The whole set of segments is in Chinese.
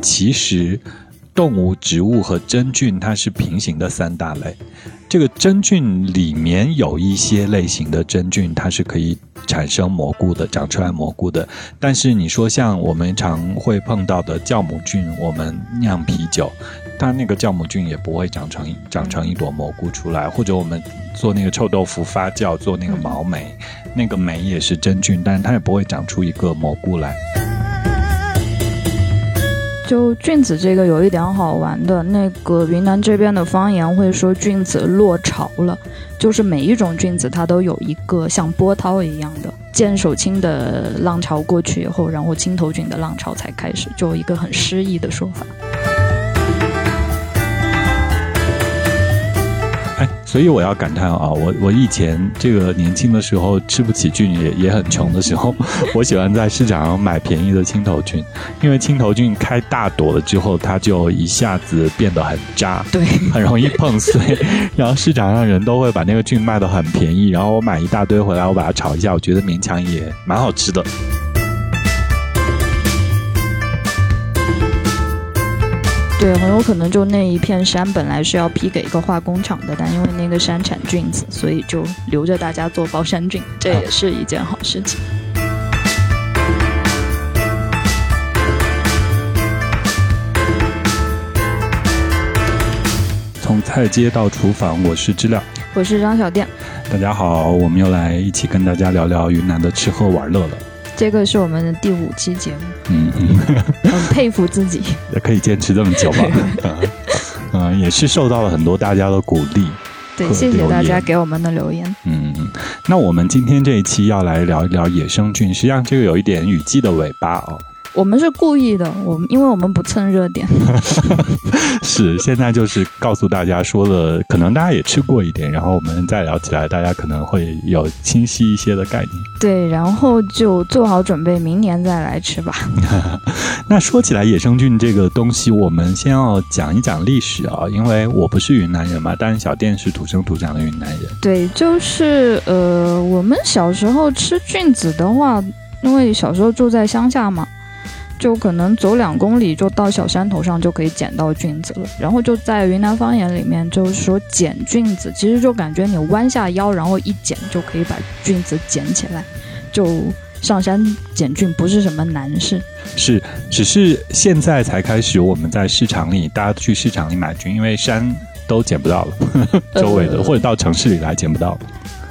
其实动物、植物和真菌它是平行的三大类。这个真菌里面有一些类型的真菌，它是可以产生蘑菇的，长出来蘑菇的。但是你说像我们常会碰到的酵母菌，我们酿啤酒，它那个酵母菌也不会长成长成一朵蘑菇出来。或者我们做那个臭豆腐发酵，做那个毛霉，那个霉也是真菌，但是它也不会长出一个蘑菇来。就菌子这个有一点好玩的，那个云南这边的方言会说菌子落潮了，就是每一种菌子它都有一个像波涛一样的见手青的浪潮过去以后，然后青头菌的浪潮才开始，就一个很诗意的说法。所以我要感叹啊，我我以前这个年轻的时候吃不起菌，也也很穷的时候，我喜欢在市场上买便宜的青头菌，因为青头菌开大朵了之后，它就一下子变得很渣，对，很容易碰碎，然后市场上人都会把那个菌卖得很便宜，然后我买一大堆回来，我把它炒一下，我觉得勉强也蛮好吃的。对，很有可能就那一片山本来是要批给一个化工厂的，但因为那个山产菌子，所以就留着大家做包山菌，这也是一件好事情。从菜街到厨房，我是知了，我是张小店，大家好，我们又来一起跟大家聊聊云南的吃喝玩乐了。这个是我们的第五期节目，嗯嗯，很佩服自己，也可以坚持这么久吧，嗯，也是受到了很多大家的鼓励，对，谢谢大家给我们的留言，嗯嗯，那我们今天这一期要来聊一聊野生菌，实际上这个有一点雨季的尾巴哦。我们是故意的，我们因为我们不蹭热点。是，现在就是告诉大家说了，可能大家也吃过一点，然后我们再聊起来，大家可能会有清晰一些的概念。对，然后就做好准备，明年再来吃吧。那说起来，野生菌这个东西，我们先要讲一讲历史啊，因为我不是云南人嘛，但是小店是土生土长的云南人。对，就是呃，我们小时候吃菌子的话，因为小时候住在乡下嘛。就可能走两公里就到小山头上就可以捡到菌子了，然后就在云南方言里面就是说捡菌子，其实就感觉你弯下腰然后一捡就可以把菌子捡起来，就上山捡菌不是什么难事。是，只是现在才开始我们在市场里，大家去市场里买菌，因为山都捡不到了，周围的或者到城市里来捡不到。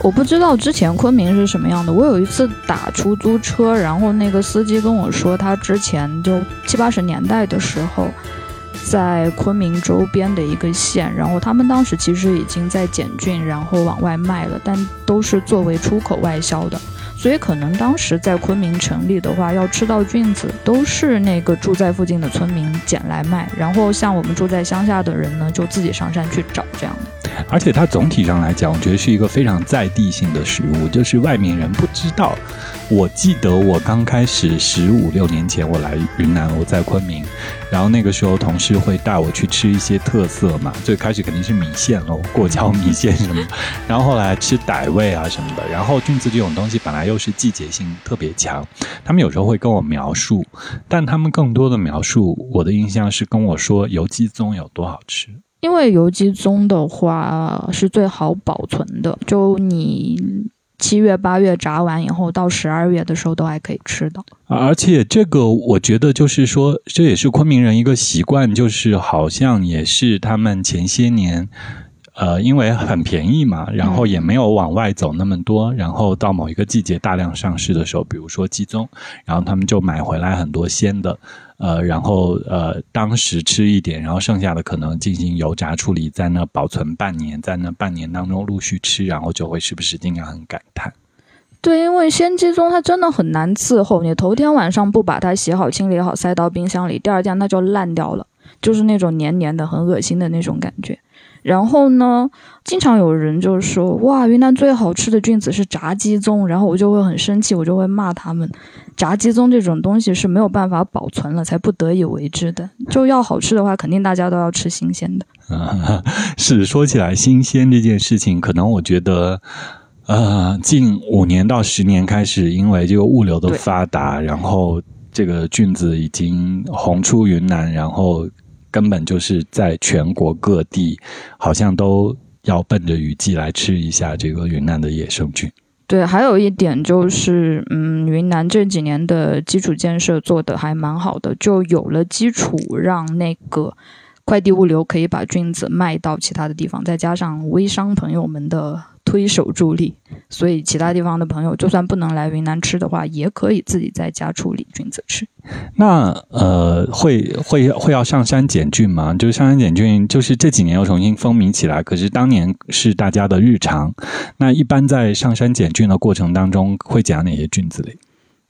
我不知道之前昆明是什么样的。我有一次打出租车，然后那个司机跟我说，他之前就七八十年代的时候，在昆明周边的一个县，然后他们当时其实已经在捡菌，然后往外卖了，但都是作为出口外销的。所以可能当时在昆明城里的话，要吃到菌子，都是那个住在附近的村民捡来卖，然后像我们住在乡下的人呢，就自己上山去找这样的。而且它总体上来讲，我觉得是一个非常在地性的食物，就是外面人不知道。我记得我刚开始十五六年前我来云南，我在昆明，然后那个时候同事会带我去吃一些特色嘛，最开始肯定是米线喽，过桥米线什么，然后后来吃傣味啊什么的。然后菌子这种东西本来又是季节性特别强，他们有时候会跟我描述，但他们更多的描述，我的印象是跟我说油鸡枞有多好吃。因为油鸡枞的话是最好保存的，就你七月八月炸完以后，到十二月的时候都还可以吃的。而且这个我觉得就是说，这也是昆明人一个习惯，就是好像也是他们前些年。呃，因为很便宜嘛，然后也没有往外走那么多，然后到某一个季节大量上市的时候，比如说鸡枞，然后他们就买回来很多鲜的，呃，然后呃，当时吃一点，然后剩下的可能进行油炸处理，在那保存半年，在那半年当中陆续吃，然后就会时不时经常很感叹。对，因为鲜鸡枞它真的很难伺候，你头天晚上不把它洗好、清理好，塞到冰箱里，第二天它就烂掉了，就是那种黏黏的、很恶心的那种感觉。然后呢，经常有人就说：“哇，云南最好吃的菌子是炸鸡枞。”然后我就会很生气，我就会骂他们：“炸鸡枞这种东西是没有办法保存了，才不得已为之的。就要好吃的话，肯定大家都要吃新鲜的。”啊，是说起来新鲜这件事情，可能我觉得，呃，近五年到十年开始，因为这个物流的发达，然后。这个菌子已经红出云南，然后根本就是在全国各地，好像都要奔着雨季来吃一下这个云南的野生菌。对，还有一点就是，嗯，云南这几年的基础建设做得还蛮好的，就有了基础，让那个。快递物流可以把菌子卖到其他的地方，再加上微商朋友们的推手助力，所以其他地方的朋友就算不能来云南吃的话，也可以自己在家处理菌子吃。那呃，会会会要上山捡菌吗？就是上山捡菌，就是这几年又重新风靡起来，可是当年是大家的日常。那一般在上山捡菌的过程当中，会捡哪些菌子嘞？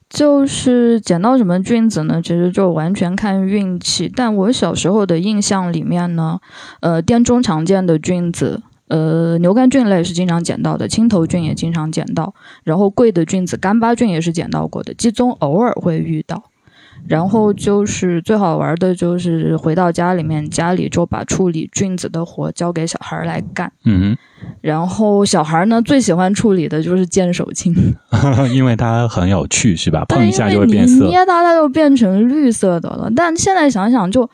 就是捡到什么菌子呢？其实就完全看运气。但我小时候的印象里面呢，呃，滇中常见的菌子，呃，牛肝菌类是经常捡到的，青头菌也经常捡到，然后贵的菌子干巴菌也是捡到过的，鸡枞偶尔会遇到。然后就是最好玩的，就是回到家里面，家里就把处理菌子的活交给小孩来干。嗯，然后小孩呢最喜欢处理的就是见手青，因为它很有趣，是吧？碰一下就会变色，捏它它就变成绿色的了。但现在想想，就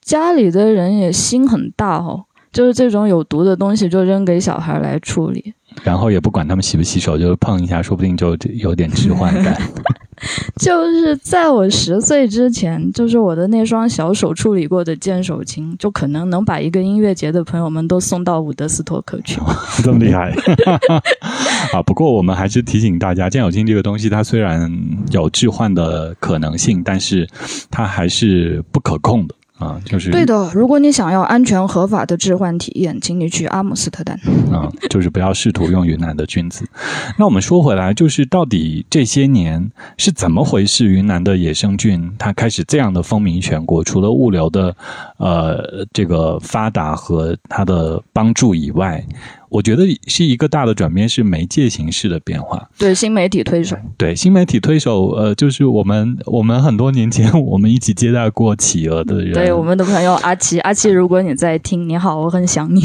家里的人也心很大哦，就是这种有毒的东西就扔给小孩来处理，然后也不管他们洗不洗手，就碰一下，说不定就有点置换感。就是在我十岁之前，就是我的那双小手处理过的剑手青，就可能能把一个音乐节的朋友们都送到伍德斯托克去。这么厉害啊！不过我们还是提醒大家，剑手青这个东西，它虽然有置换的可能性，但是它还是不可控的。啊，就是对的。如果你想要安全合法的置换体验，请你去阿姆斯特丹。啊，就是不要试图用云南的菌子。那我们说回来，就是到底这些年是怎么回事？云南的野生菌它开始这样的风靡全国，除了物流的呃这个发达和它的帮助以外。我觉得是一个大的转变，是媒介形式的变化。对新媒体推手，对新媒体推手，呃，就是我们 我们很多年前我们一起接待过企鹅的人，对我们的朋友阿奇，阿奇，如果你在听，你好，我很想你。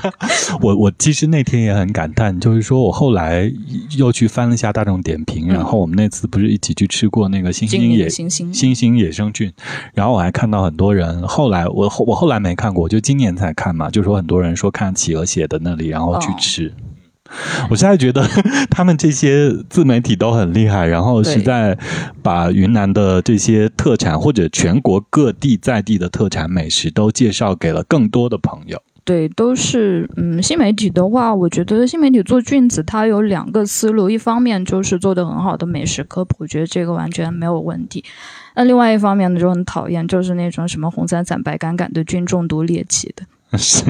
我我其实那天也很感叹，就是说我后来又去翻了一下大众点评，然后我们那次不是一起去吃过那个星星野星星星星野生菌，然后我还看到很多人后来我我后来没看过，就今年才看嘛，就说很多人说看企鹅写的那里。然后去吃，我现在觉得 他们这些自媒体都很厉害，然后是在把云南的这些特产或者全国各地在地的特产美食都介绍给了更多的朋友。对，都是嗯，新媒体的话，我觉得新媒体做菌子，它有两个思路，一方面就是做的很好的美食科普，我觉得这个完全没有问题。那另外一方面呢，就很讨厌，就是那种什么红伞伞白杆杆的菌中毒猎奇的。是，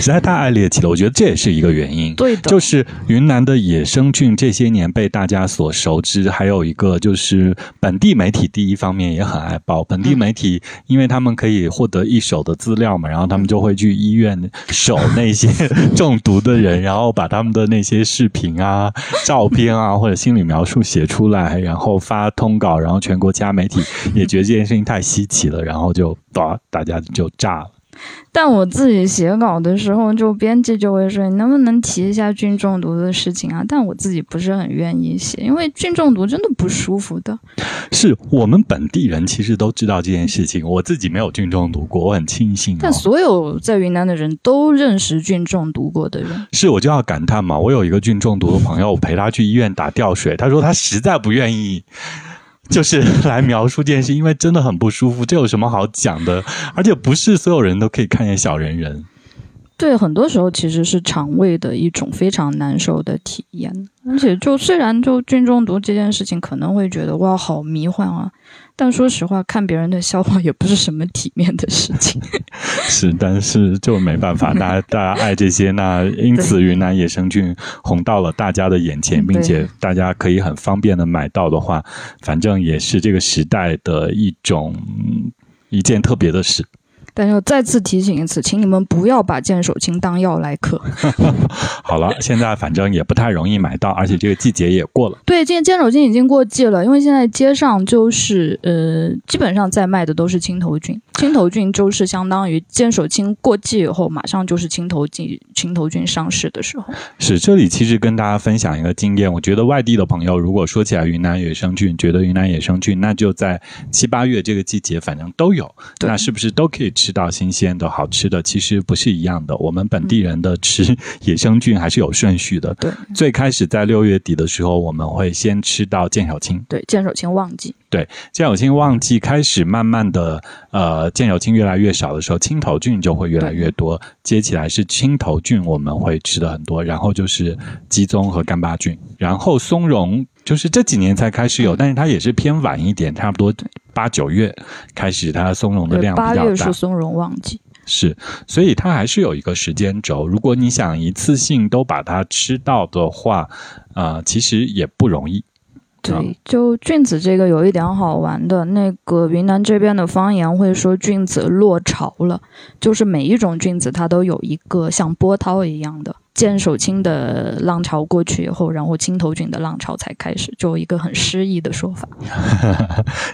实在太爱猎奇了。我觉得这也是一个原因。对的，就是云南的野生菌这些年被大家所熟知，还有一个就是本地媒体第一方面也很爱报。本地媒体，因为他们可以获得一手的资料嘛，然后他们就会去医院守 那些中毒的人，然后把他们的那些视频啊、照片啊或者心理描述写出来，然后发通稿，然后全国其他媒体也觉得这件事情太稀奇了，然后就把大家就炸了。但我自己写稿的时候，就编辑就会说：“你能不能提一下菌中毒的事情啊？”但我自己不是很愿意写，因为菌中毒真的不舒服的。是我们本地人其实都知道这件事情，我自己没有菌中毒过，我很庆幸。但所有在云南的人都认识菌中毒过的人。是，我就要感叹嘛，我有一个菌中毒的朋友，我陪他去医院打吊水，他说他实在不愿意。就是 来描述这件事，因为真的很不舒服，这有什么好讲的？而且不是所有人都可以看见小人人。对，很多时候其实是肠胃的一种非常难受的体验。而且，就虽然就菌中毒这件事情可能会觉得哇，好迷幻啊。但说实话，看别人的笑话也不是什么体面的事情。是，但是就没办法，大家大家爱这些，那因此云南野生菌红到了大家的眼前，并且大家可以很方便的买到的话，反正也是这个时代的一种一件特别的事。但又再次提醒一次，请你们不要把剑手青当药来嗑。好了，现在反正也不太容易买到，而且这个季节也过了。对，今剑手青已经过季了，因为现在街上就是呃，基本上在卖的都是青头菌。青头菌就是相当于剑手青过季以后，马上就是青头菌青头菌上市的时候。是，这里其实跟大家分享一个经验，我觉得外地的朋友如果说起来云南野生菌，觉得云南野生菌，那就在七八月这个季节，反正都有，那是不是都可以吃到新鲜的好吃的？其实不是一样的，我们本地人的吃野生菌还是有顺序的。对，最开始在六月底的时候，我们会先吃到剑手青。对，剑手青旺季。对，剑手青旺季开始，慢慢的，呃，剑手青越来越少的时候，青头菌就会越来越多。接起来是青头菌，我们会吃的很多。然后就是鸡枞和干巴菌，然后松茸就是这几年才开始有，但是它也是偏晚一点，差不多八九月开始，它松茸的量比较大。八月是松茸旺季，是，所以它还是有一个时间轴。如果你想一次性都把它吃到的话，啊，其实也不容易。对，就菌子这个有一点好玩的，那个云南这边的方言会说菌子落潮了，就是每一种菌子它都有一个像波涛一样的剑手青的浪潮过去以后，然后青头菌的浪潮才开始，就一个很诗意的说法。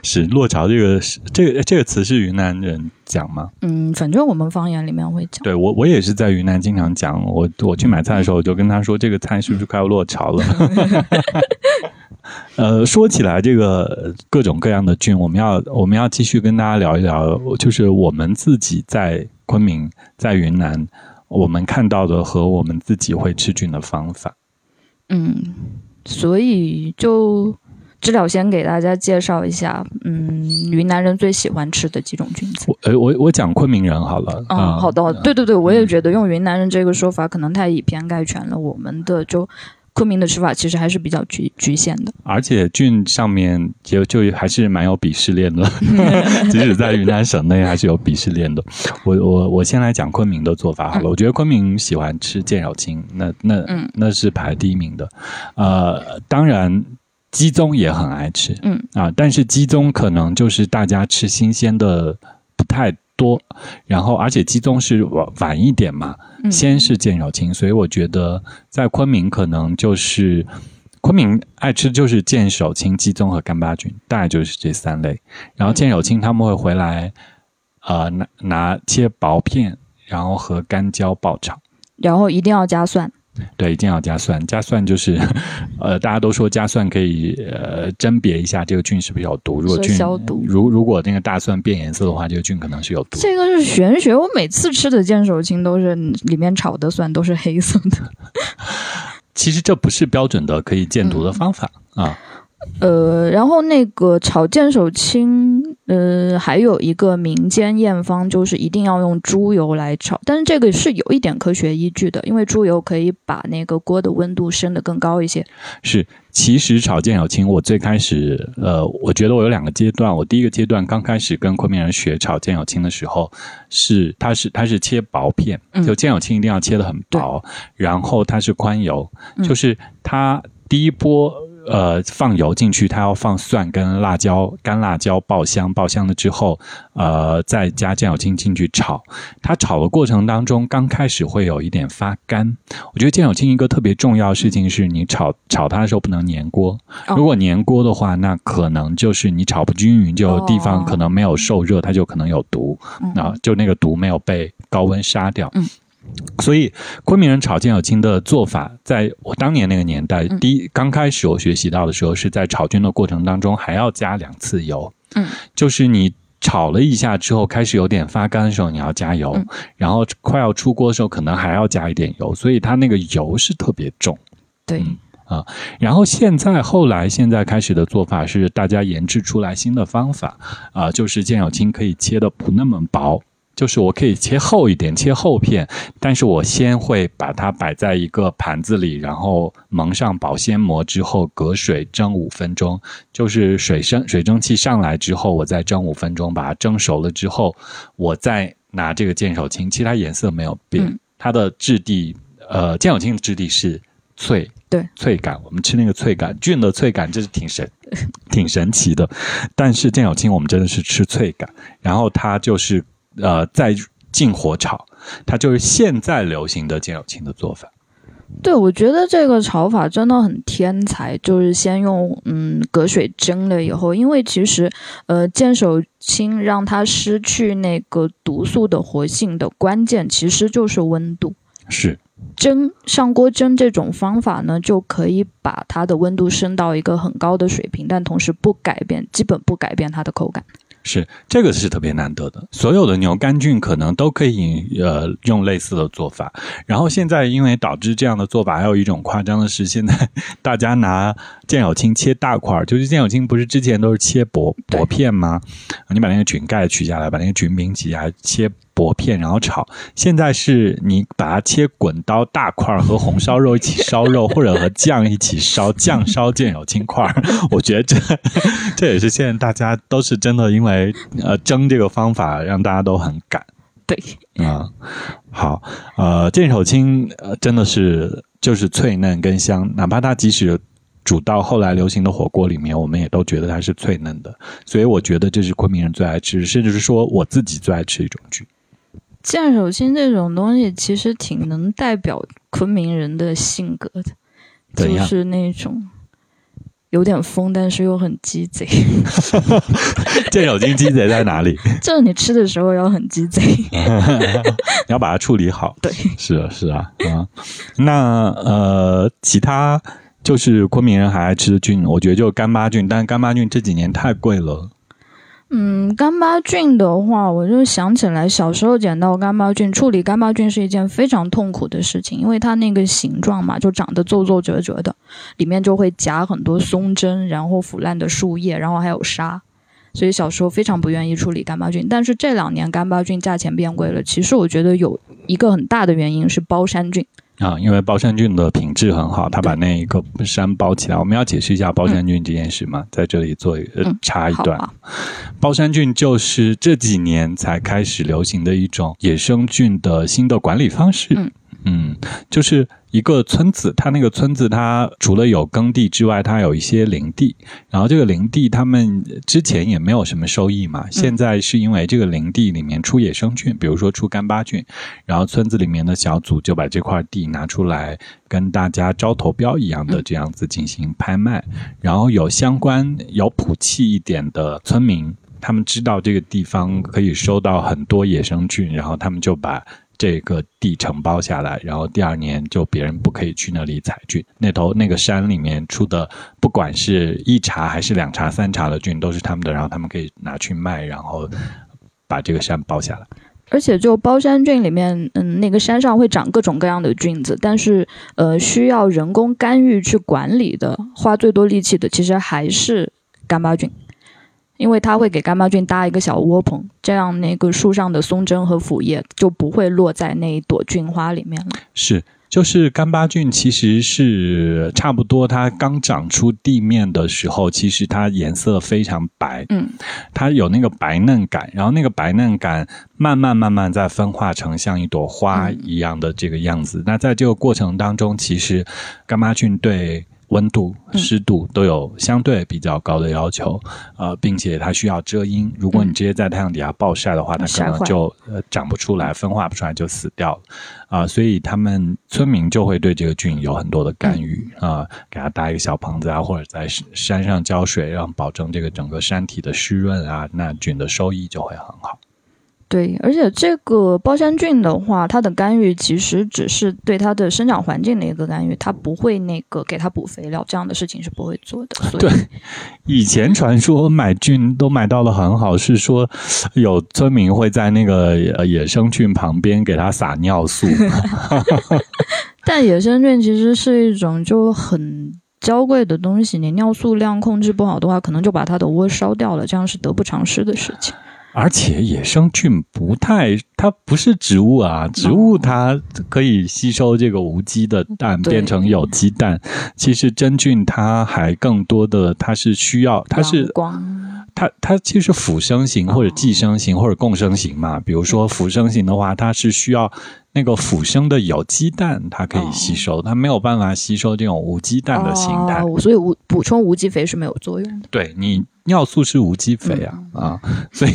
是落潮这个这个这个词是云南人讲吗？嗯，反正我们方言里面会讲。对我我也是在云南经常讲，我我去买菜的时候我就跟他说，这个菜是不是快要落潮了？呃，说起来这个各种各样的菌，我们要我们要继续跟大家聊一聊，就是我们自己在昆明、在云南，我们看到的和我们自己会吃菌的方法。嗯，所以就知了先给大家介绍一下，嗯，云南人最喜欢吃的几种菌子。我我我讲昆明人好了。嗯，好的，对对对，我也觉得用云南人这个说法可能太以偏概全了，我们的就。昆明的吃法其实还是比较局局限的，而且菌上面就就还是蛮有鄙视链的，即使在云南省内还是有鄙视链的。我我我先来讲昆明的做法好了，我觉得昆明喜欢吃剑手青，那那那是排第一名的。呃，当然鸡枞也很爱吃，嗯啊，但是鸡枞可能就是大家吃新鲜的不太。多，然后而且鸡枞是晚晚一点嘛，先是剑手青，所以我觉得在昆明可能就是昆明爱吃就是剑手青、鸡枞和干巴菌，大概就是这三类。然后剑手青他们会回来，呃，拿拿切薄片，然后和干椒爆炒，然后一定要加蒜。对，一定要加蒜。加蒜就是，呃，大家都说加蒜可以呃甄别一下这个菌是不是有毒。如果菌消毒，如如果那个大蒜变颜色的话，这个菌可能是有毒。这个是玄学。我每次吃的剑手青都是里面炒的蒜都是黑色的。其实这不是标准的可以见毒的方法啊。呃，然后那个炒剑手青，呃，还有一个民间验方，就是一定要用猪油来炒，但是这个是有一点科学依据的，因为猪油可以把那个锅的温度升得更高一些。是，其实炒剑手青，我最开始，呃，我觉得我有两个阶段，我第一个阶段刚开始跟昆明人学炒剑手青的时候，是它是它是切薄片，就剑手青一定要切得很薄，然后它是宽油，就是它第一波。呃，放油进去，它要放蒜跟辣椒，干辣椒爆香，爆香了之后，呃，再加酱油青进去炒。它炒的过程当中，刚开始会有一点发干。我觉得酱油青一个特别重要的事情是，你炒炒它的时候不能粘锅。如果粘锅的话，那可能就是你炒不均匀，就地方可能没有受热，它就可能有毒。啊，就那个毒没有被高温杀掉。所以，昆明人炒剑手青的做法，在我当年那个年代，第一刚开始我学习到的时候，是在炒菌的过程当中还要加两次油。嗯，就是你炒了一下之后，开始有点发干的时候，你要加油，然后快要出锅的时候，可能还要加一点油，所以它那个油是特别重。对，啊，然后现在后来现在开始的做法是，大家研制出来新的方法啊，就是剑手青可以切的不那么薄。就是我可以切厚一点，切厚片，但是我先会把它摆在一个盘子里，然后蒙上保鲜膜之后，隔水蒸五分钟。就是水蒸水蒸气上来之后，我再蒸五分钟，把它蒸熟了之后，我再拿这个剑手青，其他颜色没有变，它的质地，呃，剑手青的质地是脆，对，脆感。我们吃那个脆感，菌的脆感，这是挺神，挺神奇的。但是剑手青，我们真的是吃脆感，然后它就是。呃，再进火炒，它就是现在流行的剑手青的做法。对，我觉得这个炒法真的很天才，就是先用嗯隔水蒸了以后，因为其实呃剑手青让它失去那个毒素的活性的关键其实就是温度。是蒸上锅蒸这种方法呢，就可以把它的温度升到一个很高的水平，但同时不改变，基本不改变它的口感。是，这个是特别难得的。所有的牛肝菌可能都可以呃用类似的做法。然后现在因为导致这样的做法，还有一种夸张的是，现在 大家拿剑小青切大块儿，就是剑小青不是之前都是切薄薄片吗？你把那个菌盖取下来，把那个菌饼起来切。薄片，然后炒。现在是你把它切滚刀大块，和红烧肉一起烧肉，或者和酱一起烧酱烧见小青块。我觉得这 这也是现在大家都是真的，因为呃蒸这个方法让大家都很赶。对啊，好呃剑手青呃真的是就是脆嫩跟香，哪怕它即使煮到后来流行的火锅里面，我们也都觉得它是脆嫩的。所以我觉得这是昆明人最爱吃，甚至是说我自己最爱吃一种菌。剑手心这种东西其实挺能代表昆明人的性格的，就是那种有点疯，但是又很鸡贼。剑手青鸡贼在哪里？就是你吃的时候要很鸡贼，你要把它处理好。对，是啊，是啊，啊，那呃，其他就是昆明人还爱吃的菌，我觉得就干巴菌，但干巴菌这几年太贵了。嗯，干巴菌的话，我就想起来小时候捡到干巴菌，处理干巴菌是一件非常痛苦的事情，因为它那个形状嘛，就长得皱皱褶褶的，里面就会夹很多松针，然后腐烂的树叶，然后还有沙，所以小时候非常不愿意处理干巴菌。但是这两年干巴菌价钱变贵了，其实我觉得有一个很大的原因是包山菌。啊，因为包山菌的品质很好，它把那一个山包起来。我们要解释一下包山菌这件事吗？在这里做插一段。包山菌就是这几年才开始流行的一种野生菌的新的管理方式。嗯。嗯，就是一个村子，它那个村子，它除了有耕地之外，它有一些林地。然后这个林地，他们之前也没有什么收益嘛。现在是因为这个林地里面出野生菌，比如说出干巴菌，然后村子里面的小组就把这块地拿出来，跟大家招投标一样的这样子进行拍卖。然后有相关有谱气一点的村民，他们知道这个地方可以收到很多野生菌，然后他们就把。这个地承包下来，然后第二年就别人不可以去那里采菌。那头那个山里面出的，不管是一茬还是两茬、三茬的菌，都是他们的，然后他们可以拿去卖，然后把这个山包下来。而且就包山菌里面，嗯，那个山上会长各种各样的菌子，但是呃，需要人工干预去管理的，花最多力气的，其实还是干巴菌。因为它会给干巴菌搭一个小窝棚，这样那个树上的松针和腐叶就不会落在那一朵菌花里面了。是，就是干巴菌其实是差不多，它刚长出地面的时候，其实它颜色非常白，嗯，它有那个白嫩感，然后那个白嫩感慢慢慢慢在分化成像一朵花一样的这个样子。那在这个过程当中，其实干巴菌对。温度、湿度都有相对比较高的要求，呃，并且它需要遮阴。如果你直接在太阳底下暴晒的话，它可能就呃长不出来，分化不出来就死掉了啊。所以他们村民就会对这个菌有很多的干预啊，给它搭一个小棚子啊，或者在山上浇水，让保证这个整个山体的湿润啊，那菌的收益就会很好。对，而且这个包山菌的话，它的干预其实只是对它的生长环境的一个干预，它不会那个给它补肥料，这样的事情是不会做的。对，以前传说买菌都买到了很好，是说有村民会在那个野生菌旁边给它撒尿素。但野生菌其实是一种就很娇贵的东西，你尿素量控制不好的话，可能就把它的窝烧掉了，这样是得不偿失的事情。而且野生菌不太，它不是植物啊，植物它可以吸收这个无机的氮变成有机氮。其实真菌它还更多的，它是需要，它是光，它它其实腐生型或者寄生型或者共生型嘛。比如说腐生型的话，它是需要。那个腐生的有机氮它可以吸收，它没有办法吸收这种无机氮的形态，哦所以无补充无机肥是没有作用的。对你尿素是无机肥啊、嗯啊，所以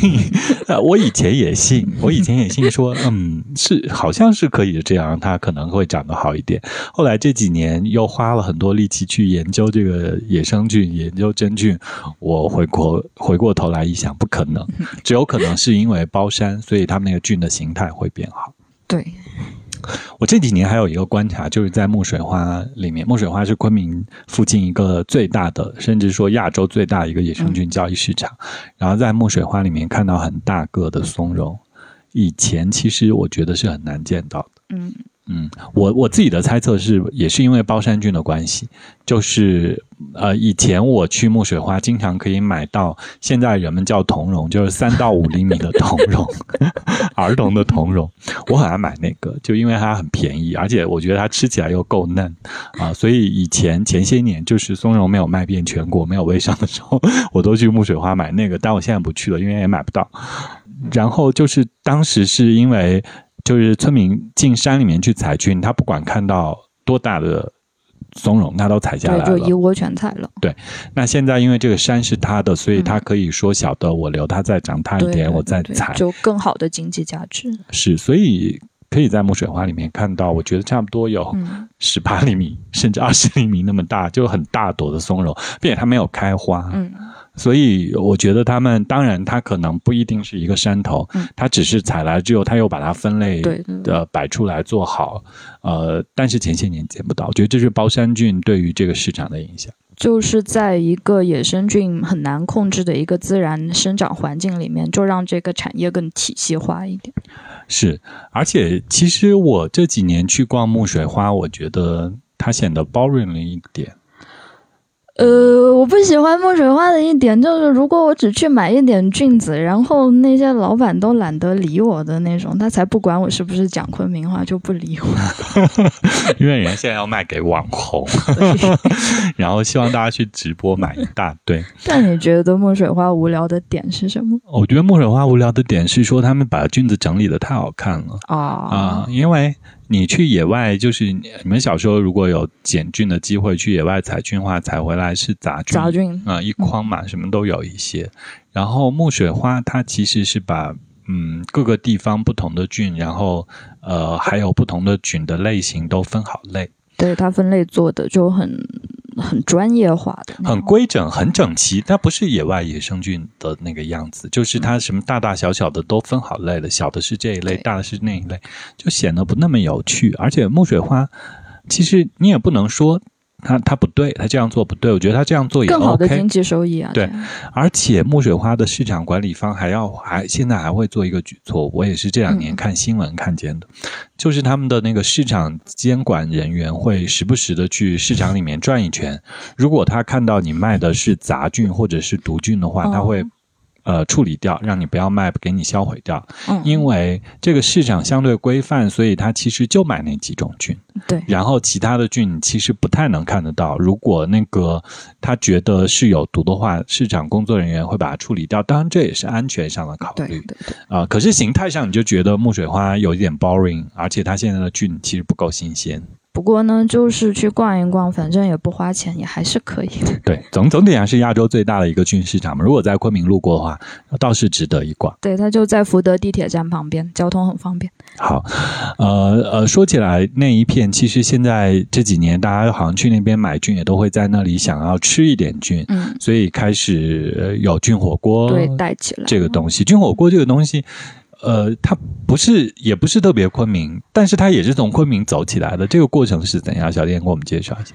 呃，我以前也信，我以前也信说，嗯，是好像是可以这样，它可能会长得好一点。后来这几年又花了很多力气去研究这个野生菌，研究真菌，我回过回过头来一想，不可能，只有可能是因为包山，所以他们那个菌的形态会变好。对，我这几年还有一个观察，就是在墨水花里面，墨水花是昆明附近一个最大的，甚至说亚洲最大一个野生菌交易市场。然后在墨水花里面看到很大个的松茸，以前其实我觉得是很难见到的。嗯，嗯，我我自己的猜测是，也是因为包山菌的关系，就是呃，以前我去木水花，经常可以买到现在人们叫童茸，就是三到五厘米的童茸，儿童的童茸，我很爱买那个，就因为它很便宜，而且我觉得它吃起来又够嫩啊，所以以前前些年就是松茸没有卖遍全国，没有微商的时候，我都去木水花买那个，但我现在不去了，因为也买不到。然后就是当时是因为就是村民进山里面去采菌，他不管看到多大的松茸，他都采下来对，了就。一窝全采了。对那现在因为这个山是他的，所以他可以说小的我留它再长大一，点，对我再采。就更好的经济价值。是，所以可以在木水花里面看到，我觉得差不多有嗯，十八厘米甚至二十厘米那么大，就很大朵的松茸，并且它没有开花。嗯，所以我觉得他们当然，它可能不一定是一个山头，嗯它只是采来之后，它又把它分类的摆出来做好，呃，但是前些年见不到，我觉得这是包山菌对于这个市场的影响。就是在一个野生菌很难控制的一个自然生长环境里面，就让这个产业更体系化一点。是，而且其实我这几年去逛木水花，我觉得它显得 boring 了一点。呃，我不喜欢墨水花的一点就是，如果我只去买一点菌子，然后那些老板都懒得理我的那种，他才不管我是不是讲昆明话，就不理我。因为人家现在要卖给网红，然后希望大家去直播买一大堆。但你觉得墨水花无聊的点是什么我觉得墨水花无聊的点是说，他们把菌子整理的太好看了啊？啊、因为你去野外，就是你你们小时候如果有捡菌的机会，去野外采菌的话，采回来是杂菌，杂菌。啊、一筐嘛，什么都有一些。然后木水花它其实是把嗯各个地方不同的菌，然后呃还有不同的菌的类型都分好类，对它分类做的就很很专业化的，很规整、很整齐。它不是野外野生菌的那个样子，就是它什么大大小小的都分好类了，小的是这一类，大的是那一类，就显得不那么有趣。而且木水花，其实你也不能说它它不对，他这样做不对，我觉得他这样做也更好的经。济收益啊。对而且木水花的市场管理方还要还现在还会做一个举措，我也是这两年嗯看新闻看见的，就是他们的那个市场监管人员会时不时的去市场里面转一圈，如果他看到你卖的是杂菌或者是毒菌的话，哦他会。呃，处理掉，让你不要卖，给你销毁掉。嗯，因为这个市场相对规范，所以它其实就买那几种菌。对然后其他的菌其实不太能看得到。如果那个他觉得是有毒的话，市场工作人员会把它处理掉。当然，这也是安全上的考虑对对，啊、可是形态上，你就觉得木水花有一点 boring，而且它现在的菌其实不够新鲜。不过呢，就是去逛一逛，反正也不花钱，也还是可以的。对，总总体上是亚洲最大的一个菌市场嘛。如果在昆明路过的话，倒是值得一逛。对，它就在福德地铁站旁边，交通很方便。好，呃呃，说起来那一片，其实现在这几年大家好像去那边买菌，也都会在那里想要吃一点菌，嗯，所以开始呃有菌火锅对，带起来这个东西。菌火锅这个东西，呃，它不是也不是特别昆明，但是它也是从昆明走起来的。这个过程是怎样？小店给我们介绍一下。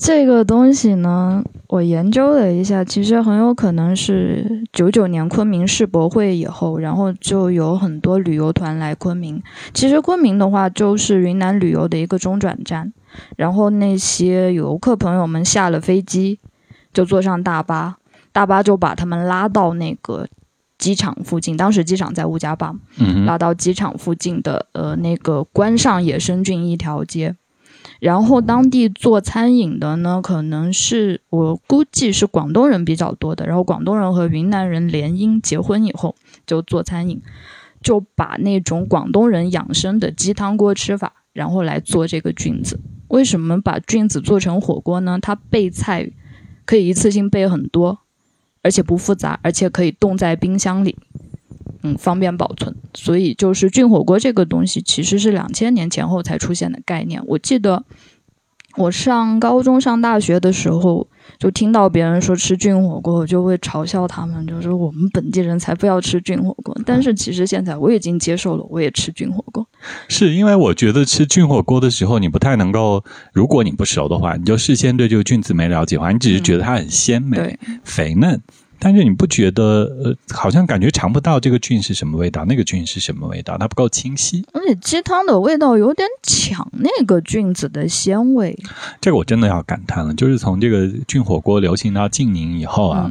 这个东西呢，我研究了一下，其实很有可能是九九年昆明世博会以后，然后就有很多旅游团来昆明。其实昆明的话，就是云南旅游的一个中转站，然后那些游客朋友们下了飞机，就坐上大巴，大巴就把他们拉到那个机场附近，当时机场在乌家坝，嗯，拉到机场附近的呃那个关上野生菌一条街，然后当地做餐饮的呢，可能是我估计是广东人比较多的，然后广东人和云南人联姻结婚以后就做餐饮。就把那种广东人养生的鸡汤锅吃法，然后来做这个菌子。为什么把菌子做成火锅呢？它备菜可以一次性备很多，而且不复杂，而且可以冻在冰箱里，嗯，方便保存。所以就是菌火锅这个东西，其实是两千年前后才出现的概念。我记得我上高中、上大学的时候。就听到别人说吃菌火锅，我就会嘲笑他们，就是我们本地人才不要吃菌火锅。但是其实现在我已经接受了，我也吃菌火锅。是因为我觉得吃菌火锅的时候，你不太能够，如果你不熟的话，你就事先对这个菌子没了解的话，你只是觉得它很鲜美、肥嫩。但是你不觉得，呃，好像感觉尝不到这个菌是什么味道，那个菌是什么味道，它不够清晰。而且鸡汤的味道有点抢那个菌子的鲜味。这个我真的要感叹了，就是从这个菌火锅流行到晋宁以后啊，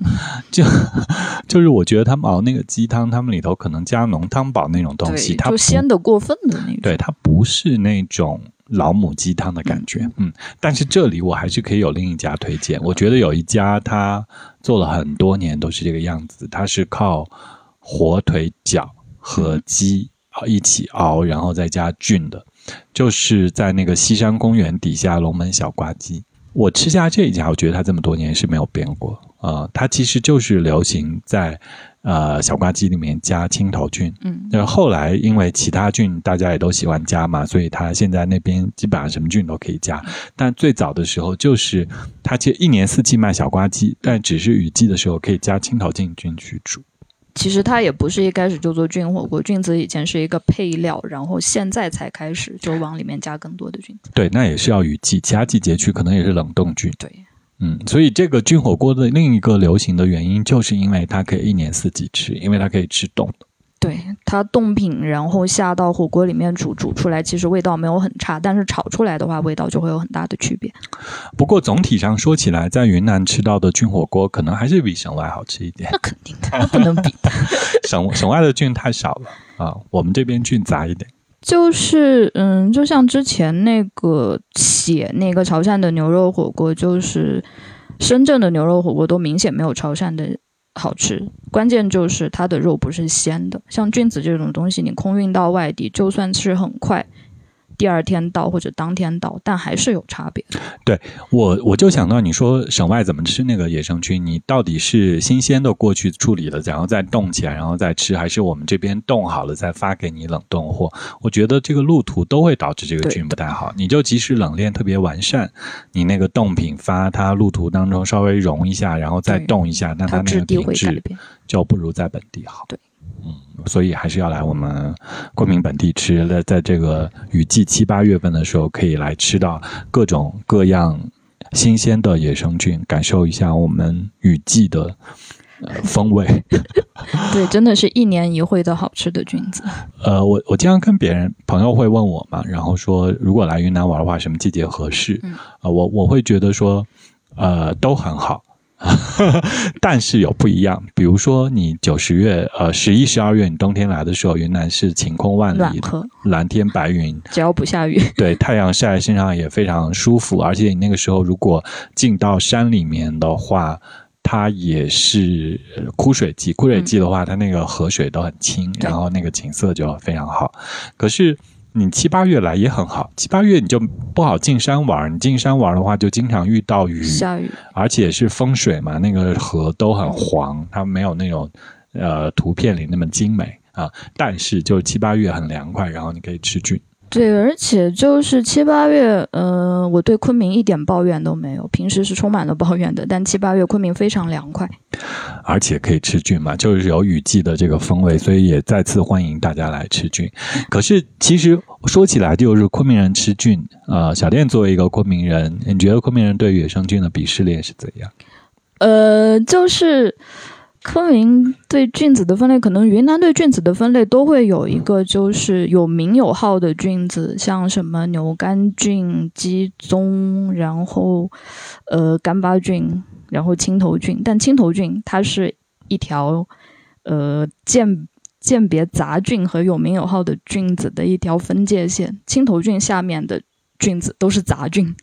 就 就是我觉得他们熬那个鸡汤，他们里头可能加浓汤宝那种东西，它就鲜的过分的那种。对，它不是那种。老母鸡汤的感觉，嗯，但是这里我还是可以有另一家推荐。我觉得有一家他做了很多年都是这个样子，他是靠火腿脚和鸡啊一起熬，然后再加菌的，就是在那个西山公园底下龙门小瓜鸡。我吃下这一家，我觉得它这么多年是没有变过啊，它其实就是流行在。呃，小瓜鸡里面加青头菌，嗯，那后来因为其他菌大家也都喜欢加嘛，所以它现在那边基本上什么菌都可以加。但最早的时候就是它其实一年四季卖小瓜鸡，但只是雨季的时候可以加青头菌菌去煮。其实它也不是一开始就做菌火锅，菌子以前是一个配料，然后现在才开始就往里面加更多的菌。对，那也是要雨季，其他季节去可能也是冷冻菌。对。嗯，所以这个菌火锅的另一个流行的原因，就是因为它可以一年四季吃，因为它可以吃冻的。对，它冻品，然后下到火锅里面煮，煮出来其实味道没有很差，但是炒出来的话，味道就会有很大的区别。不过总体上说起来，在云南吃到的菌火锅，可能还是比省外好吃一点。那肯定的，那不能比。省省外的菌太少了啊，我们这边菌杂一点。就是嗯，就像之前那个写那个潮汕的牛肉火锅，就是深圳的牛肉火锅都明显没有潮汕的好吃。关键就是它的肉不是鲜的，像菌子这种东西，你空运到外地，就算是很快。第二天到或者当天到，但还是有差别。对我，我就想到你说省外怎么吃那个野生菌，你到底是新鲜的过去处理了，然后再冻起来，然后再吃，还是我们这边冻好了再发给你冷冻货？我觉得这个路途都会导致这个菌不太好。你就即使冷链特别完善，你那个冻品发它路途当中稍微融一下，然后再冻一下，那它那个品质就不如在本地好。对。嗯，所以还是要来我们昆明本地吃。在在这个雨季七八月份的时候，可以来吃到各种各样新鲜的野生菌，感受一下我们雨季的风味。对，真的是一年一会的好吃的菌子。呃，我我经常跟别人朋友会问我嘛，然后说如果来云南玩的话，什么季节合适？啊，我我会觉得说，呃，都很好。但是有不一样，比如说你九十月、呃十一、十二月，你冬天来的时候，云南是晴空万里，蓝天白云，只要不下雨，对太阳晒在身上也非常舒服。而且你那个时候如果进到山里面的话，它也是枯水季，枯水季的话，它那个河水都很清，然后那个景色就非常好。可是。你七八月来也很好，七八月你就不好进山玩。你进山玩的话，就经常遇到雨，下雨，而且是风水嘛，那个河都很黄，它没有那种呃图片里那么精美啊。但是就七八月很凉快，然后你可以吃菌。对，而且就是七八月，呃，我对昆明一点抱怨都没有。平时是充满了抱怨的，但七八月昆明非常凉快，而且可以吃菌嘛，就是有雨季的这个风味，所以也再次欢迎大家来吃菌。可是其实说起来，就是昆明人吃菌啊。小店作为一个昆明人，你觉得昆明人对野生菌的鄙视链是怎样？呃，就是。昆明对菌子的分类，可能云南对菌子的分类都会有一个，就是有名有号的菌子，像什么牛肝菌、鸡枞，然后呃干巴菌，然后青头菌。但青头菌它是一条呃鉴鉴别杂菌和有名有号的菌子的一条分界线。青头菌下面的菌子，都是杂菌。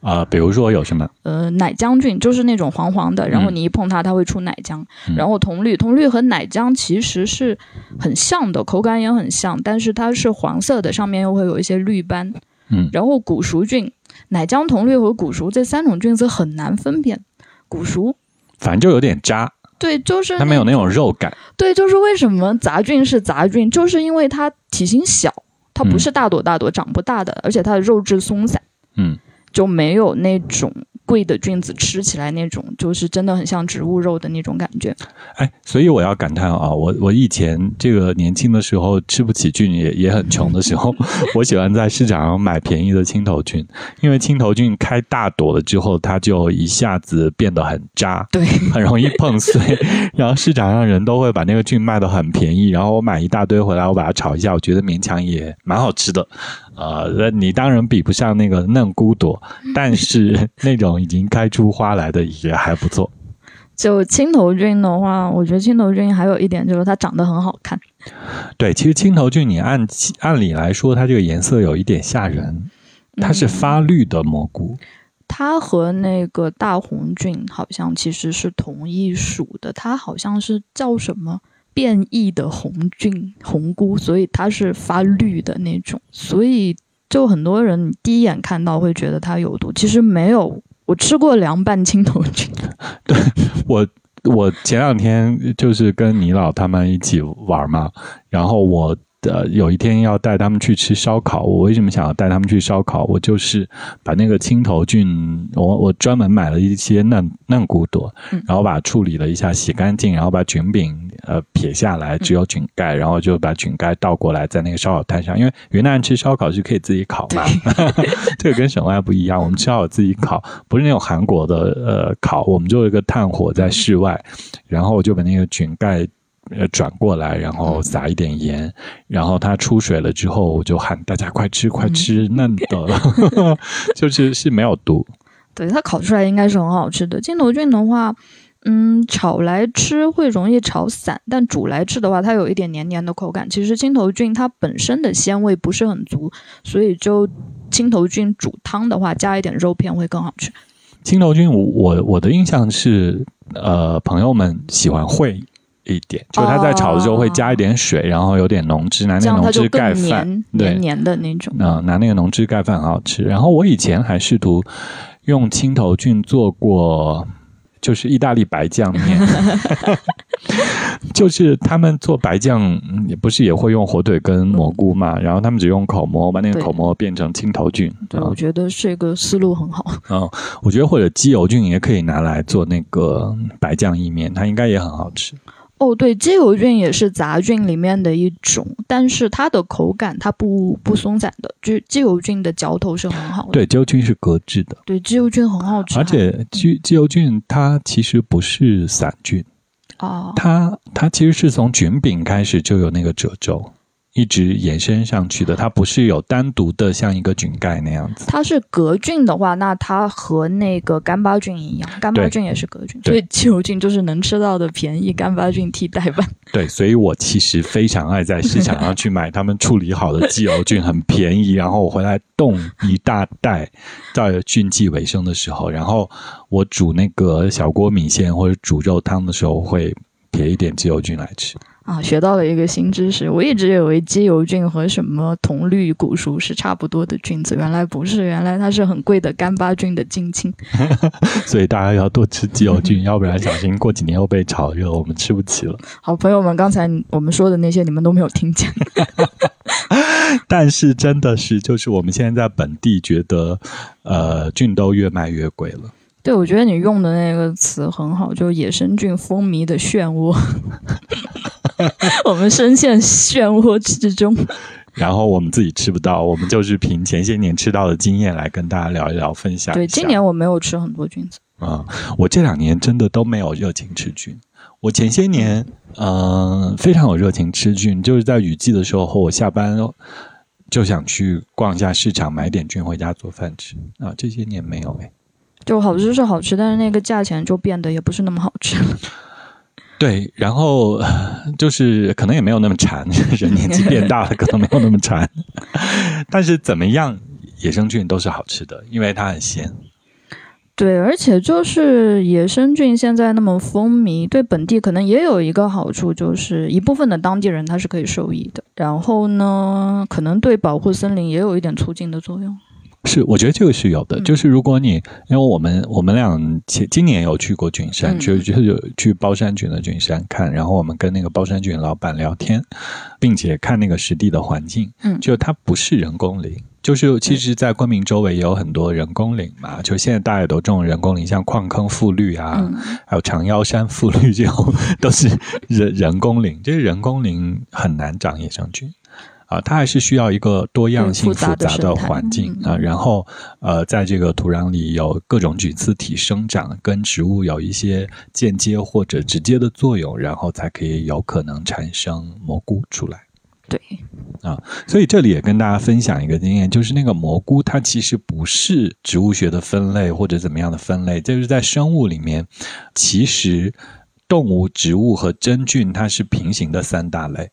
啊，比如说有什么？呃，奶浆菌就是那种黄黄的，然后你一碰它，它会出奶浆。然后铜绿，铜绿和奶浆其实是很像的，口感也很像，但是它是黄色的，上面又会有一些绿斑。嗯，然后古熟菌、奶浆、铜绿和古熟这三种菌子很难分辨。古熟，反正就有点渣。对，就是它没有那种肉感。对，就是为什么杂菌是杂菌，就是因为它体型小，它不是大朵大朵长不大的，而且它的肉质松散，嗯，就没有那种。贵的菌子吃起来那种，就是真的很像植物肉的那种感觉。哎，所以我要感叹啊，我我以前这个年轻的时候吃不起菌，也也很穷的时候，我喜欢在市场上买便宜的青头菌，因为青头菌开大朵了之后，它就一下子变得很渣，对，很容易碰碎。然后市场上人都会把那个菌卖的很便宜，然后我买一大堆回来，我把它炒一下，我觉得勉强也蛮好吃的。呃，你当然比不上那个嫩菇朵，但是那种已经开出花来的也还不错。就青头菌的话，我觉得青头菌还有一点就是它长得很好看。对，其实青头菌你按按理来说，它这个颜色有一点吓人，它是发绿的蘑菇。它和那个大红菌好像其实是同一属的，它好像是叫什么？变异的红菌红菇，所以它是发绿的那种，所以就很多人第一眼看到会觉得它有毒，其实没有。我吃过凉拌青头菌，对我我前两天就是跟倪老他们一起玩嘛，然后我。呃，有一天要带他们去吃烧烤，我为什么想要带他们去烧烤？我就是把那个青头菌，我我专门买了一些嫩嫩骨朵，然后把它处理了一下，洗干净，然后把菌柄呃撇下来，只有菌盖，然后就把菌盖倒过来在那个烧烤摊上，因为云南人吃烧烤是可以自己烤嘛，这个跟省外不一样，我们吃烧烤自己烤，不是那种韩国的呃烤，我们就有一个炭火在室外，然后我就把那个菌盖。呃，转过来，然后撒一点盐，然后它出水了之后，我就喊大家快吃，快吃，嫩的，就是是没有毒。对，它烤出来应该是很好吃的。青头菌的话，嗯，炒来吃会容易炒散，但煮来吃的话，它有一点黏黏的口感。其实青头菌它本身的鲜味不是很足，所以就青头菌煮汤的话，加一点肉片会更好吃。青头菌，我我的印象是，呃，朋友们喜欢烩。一点，就他在炒的时候会加一点水，然后有点浓汁，拿那个浓汁盖饭，黏黏的那种。啊，拿那个浓汁盖饭很好吃。然后我以前还试图用青头菌做过，就是意大利白酱面，就是他们做白酱也不是也会用火腿跟蘑菇嘛，然后他们只用口蘑，把那个口蘑变成青头菌。对，我觉得这个思路很好。嗯，我觉得或者鸡油菌也可以拿来做那个白酱意面，它应该也很好吃。哦，对，鸡油菌也是杂菌里面的一种，但是它的口感它不不松散的，就鸡油菌的嚼头是很好的。对，鸡油菌是格质的。对，鸡油菌很好吃。而且鸡鸡油菌它其实不是散菌，哦，它它其实是从菌柄开始就有那个褶皱。一直延伸上去的，它不是有单独的像一个菌盖那样子。它是革菌的话，那它和那个干巴菌一样，干巴菌也是革菌，所以鸡油菌就是能吃到的便宜干巴菌替代版。对，所以我其实非常爱在市场上去买他们处理好的鸡油菌，很便宜，然后我回来冻一大袋，在菌剂尾声的时候，然后我煮那个小锅米线或者煮肉汤的时候，会撇一点鸡油菌来吃。啊，学到了一个新知识。我一直以为鸡油菌和什么铜绿古熟是差不多的菌子，原来不是，原来它是很贵的干巴菌的近亲。所以大家要多吃鸡油菌，要不然小心过几年又被炒热，我们吃不起了。好，朋友们，刚才我们说的那些你们都没有听见，但是真的是，就是我们现在在本地觉得，呃，菌都越卖越贵了。对，我觉得你用的那个词很好，就野生菌风靡的漩涡。我们深陷漩涡之中，然后我们自己吃不到，我们就是凭前些年吃到的经验来跟大家聊一聊，分享。对，今年我没有吃很多菌子啊，我这两年真的都没有热情吃菌。我前些年嗯非常有热情吃菌，就是在雨季的时候，和我下班就想去逛一下市场，买点菌回家做饭吃啊。这些年没有哎，就好吃是好吃，但是那个价钱就变得也不是那么好吃了。对，然后就是可能也没有那么馋，人年纪变大了，可能没有那么馋。但是怎么样，野生菌都是好吃的，因为它很鲜。对，而且就是野生菌现在那么风靡，对本地可能也有一个好处，就是一部分的当地人他是可以受益的。然后呢，可能对保护森林也有一点促进的作用。是，我觉得这个是有的。就是如果你，因为我们我们俩前今年有去过菌山，就就是去包山菌的菌山看，然后我们跟那个包山菌老板聊天，并且看那个实地的环境，嗯，就它不是人工林，就是其实，在昆明周围也有很多人工林嘛，就现在大家也都种人工林，像矿坑复绿啊，还有长腰山复绿 这种，都是人人工林，这是人工林很难长野生菌。啊，它还是需要一个多样性、复杂的环境啊，然后呃，在这个土壤里有各种菌丝体生长，跟植物有一些间接或者直接的作用，然后才可以有可能产生蘑菇出来。对，啊，所以这里也跟大家分享一个经验，就是那个蘑菇它其实不是植物学的分类或者怎么样的分类，就是在生物里面，其实动物、植物和真菌它是平行的三大类。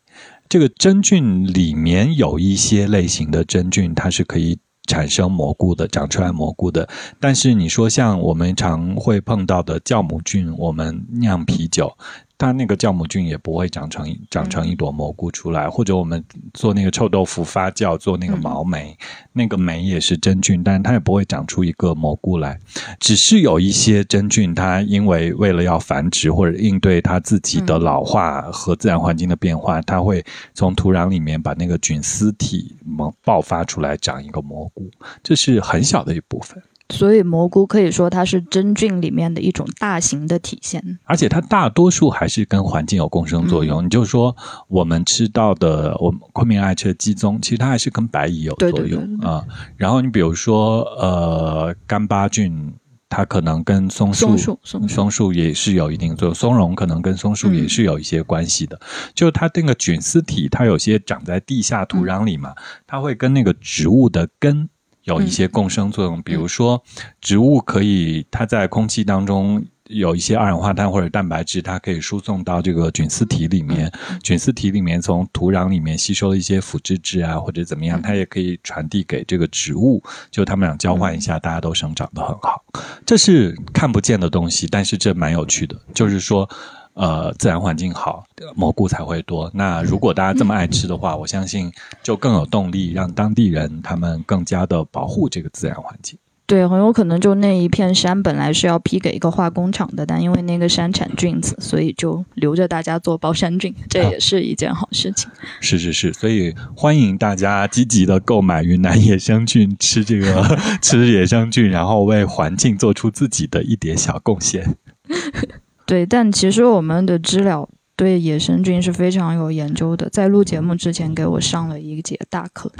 这个真菌里面有一些类型的真菌，它是可以产生蘑菇的，长出来蘑菇的。但是你说像我们常会碰到的酵母菌，我们酿啤酒。它那个酵母菌也不会长成长成一朵蘑菇出来，或者我们做那个臭豆腐发酵做那个毛霉，那个霉也是真菌，但是它也不会长出一个蘑菇来。只是有一些真菌，它因为为了要繁殖或者应对它自己的老化和自然环境的变化，它会从土壤里面把那个菌丝体萌爆发出来，长一个蘑菇。这是很小的一部分。所以蘑菇可以说它是真菌里面的一种大型的体现，而且它大多数还是跟环境有共生作用。你就说我们吃到的，我们昆明爱吃的鸡枞，其实它还是跟白蚁有作用啊。然后你比如说呃干巴菌，它可能跟松树、松树也是有一定作用。松茸可能跟松树也是有一些关系的。就它那个菌丝体，它有些长在地下土壤里嘛，它会跟那个植物的根。有一些共生作用，比如说植物可以它在空气当中有一些二氧化碳或者蛋白质，它可以输送到这个菌丝体里面。菌丝体里面从土壤里面吸收了一些腐殖质啊，或者怎么样，它也可以传递给这个植物，就它们俩交换一下，大家都生长得很好。这是看不见的东西，但是这蛮有趣的，就是说。呃，自然环境好，蘑菇才会多。那如果大家这么爱吃的话，我相信就更有动力让当地人他们更加的保护这个自然环境。对，很有可能就那一片山本来是要批给一个化工厂的，但因为那个山产菌子，所以就留着大家做包山菌，这也是一件好事情。是是是，所以欢迎大家积极的购买云南野生菌，吃这个 吃野生菌，然后为环境做出自己的一点小贡献。对，但其实我们的知了对野生菌是非常有研究的，在录节目之前给我上了一节大课。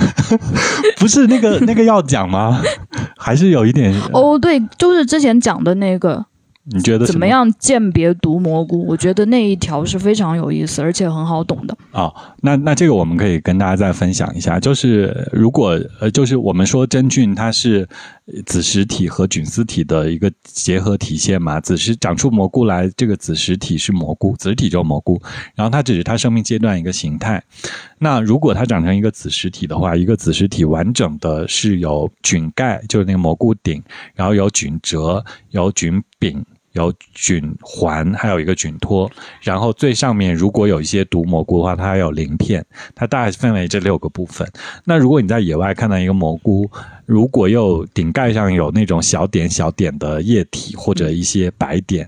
不是那个那个要讲吗？还是有一点？哦，对，就是之前讲的那个。你觉得怎么样鉴别毒蘑菇？我觉得那一条是非常有意思，而且很好懂的。啊，那那这个我们可以跟大家再分享一下，就是如果呃，就是我们说真菌它是子实体和菌丝体的一个结合体现嘛，子实长出蘑菇来，这个子实体是蘑菇，子实体就是蘑菇，然后它只是它生命阶段一个形态。那如果它长成一个子实体的话，一个子实体完整的是有菌盖，就是那个蘑菇顶，然后有菌褶，有菌柄。有菌环，还有一个菌托，然后最上面如果有一些毒蘑菇的话，它还有鳞片，它大概分为这六个部分。那如果你在野外看到一个蘑菇，如果又顶盖上有那种小点小点的液体或者一些白点，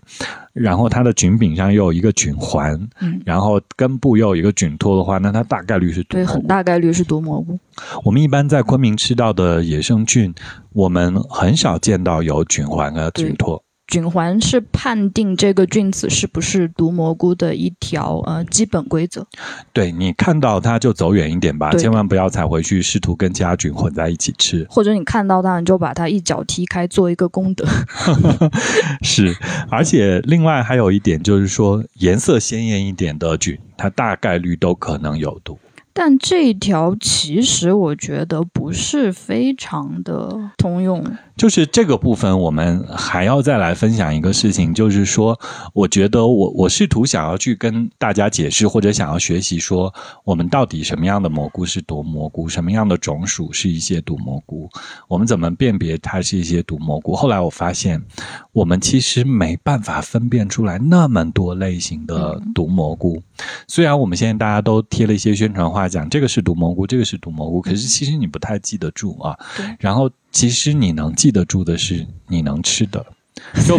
然后它的菌柄上又有一个菌环，嗯，然后根部又有一个菌托的话，那它大概率是毒对，很大概率是毒蘑菇。我们一般在昆明吃到的野生菌，我们很少见到有菌环和菌托。菌环是判定这个菌子是不是毒蘑菇的一条呃基本规则。对你看到它就走远一点吧，千万不要踩回去，试图跟其他菌混在一起吃。或者你看到它，你就把它一脚踢开，做一个功德。是，而且另外还有一点就是说，颜色鲜艳一点的菌，它大概率都可能有毒。但这一条其实我觉得不是非常的通用。就是这个部分，我们还要再来分享一个事情，就是说，我觉得我我试图想要去跟大家解释，或者想要学习，说我们到底什么样的蘑菇是毒蘑菇，什么样的种属是一些毒蘑菇，我们怎么辨别它是一些毒蘑菇？后来我发现，我们其实没办法分辨出来那么多类型的毒蘑菇。虽然我们现在大家都贴了一些宣传画，讲这个是毒蘑菇，这个是毒蘑菇，可是其实你不太记得住啊。然后。其实你能记得住的是你能吃的，就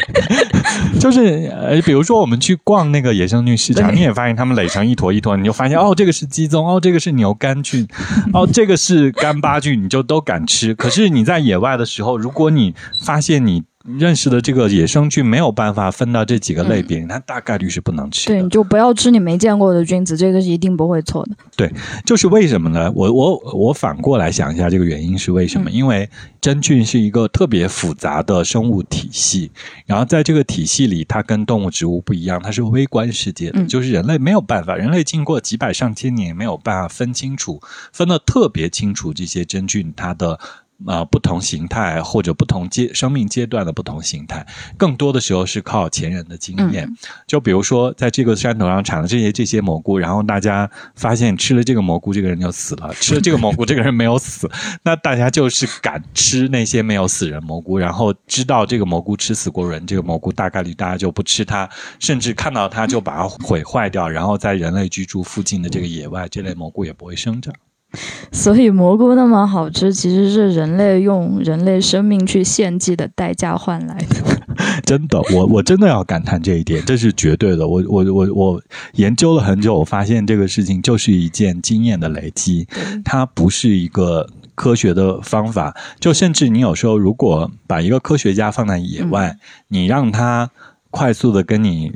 就是呃，比如说我们去逛那个野生菌市场，你也发现他们垒成一坨一坨，你就发现哦，这个是鸡枞，哦，这个是牛肝菌，哦，这个是干巴菌，你就都敢吃。可是你在野外的时候，如果你发现你。认识的这个野生菌没有办法分到这几个类别，它大概率是不能吃。对，你就不要吃你没见过的菌子，这个是一定不会错的。对，就是为什么呢？我我我反过来想一下，这个原因是为什么？因为真菌是一个特别复杂的生物体系，然后在这个体系里，它跟动物、植物不一样，它是微观世界的，就是人类没有办法，人类经过几百上千年没有办法分清楚，分得特别清楚这些真菌它的。啊，不同形态或者不同阶生命阶段的不同形态，更多的时候是靠前人的经验。就比如说，在这个山头上产了这些这些蘑菇，然后大家发现吃了这个蘑菇，这个人就死了；吃了这个蘑菇，这个人没有死。那大家就是敢吃那些没有死人蘑菇，然后知道这个蘑菇吃死过人，这个蘑菇大概率大家就不吃它，甚至看到它就把它毁坏掉，然后在人类居住附近的这个野外，这类蘑菇也不会生长。所以蘑菇那么好吃，其实是人类用人类生命去献祭的代价换来的。真的，我我真的要感叹这一点，这是绝对的。我我我我研究了很久，我发现这个事情就是一件经验的累积，它不是一个科学的方法。就甚至你有时候如果把一个科学家放在野外，你让他快速的跟你。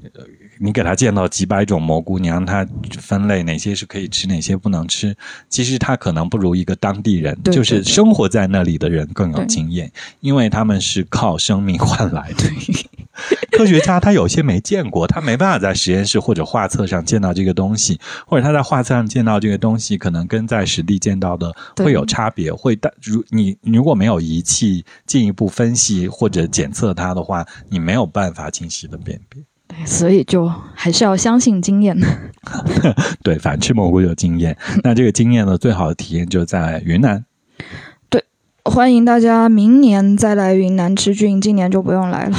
你给他见到几百种蘑菇，你让他分类哪些是可以吃，哪些不能吃。其实他可能不如一个当地人，就是生活在那里的人更有经验，因为他们是靠生命换来的。科学家他有些没见过，他没办法在实验室或者画册上见到这个东西，或者他在画册上见到这个东西，可能跟在实地见到的会有差别。会但如你如果没有仪器进一步分析或者检测它的话，你没有办法清晰的辨别。所以就还是要相信经验。对，反正吃蘑菇有经验。那这个经验呢，最好的体验就在云南。对，欢迎大家明年再来云南吃菌，今年就不用来了。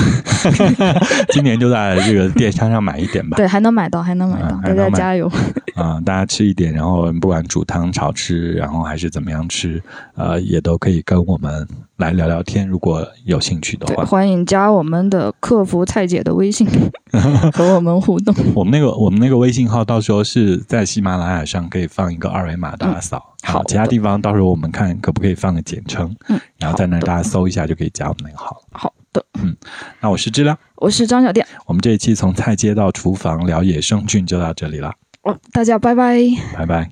今年就在这个电商上买一点吧。对，还能买到，还能买到，大家加油。啊，大家吃一点，然后不管煮汤、炒吃，然后还是怎么样吃，呃，也都可以跟我们来聊聊天。如果有兴趣的话，欢迎加我们的客服蔡姐的微信 和我们互动。我们那个我们那个微信号，到时候是在喜马拉雅上可以放一个二维码，大家扫。好，其他地方到时候我们看可不可以放个简称，嗯，然后在那大家搜一下就可以加我们那个号。好的，嗯，那我是知了，我是张小店。我们这一期从菜街到厨房聊野生菌就到这里了。哦，大家拜拜，拜拜。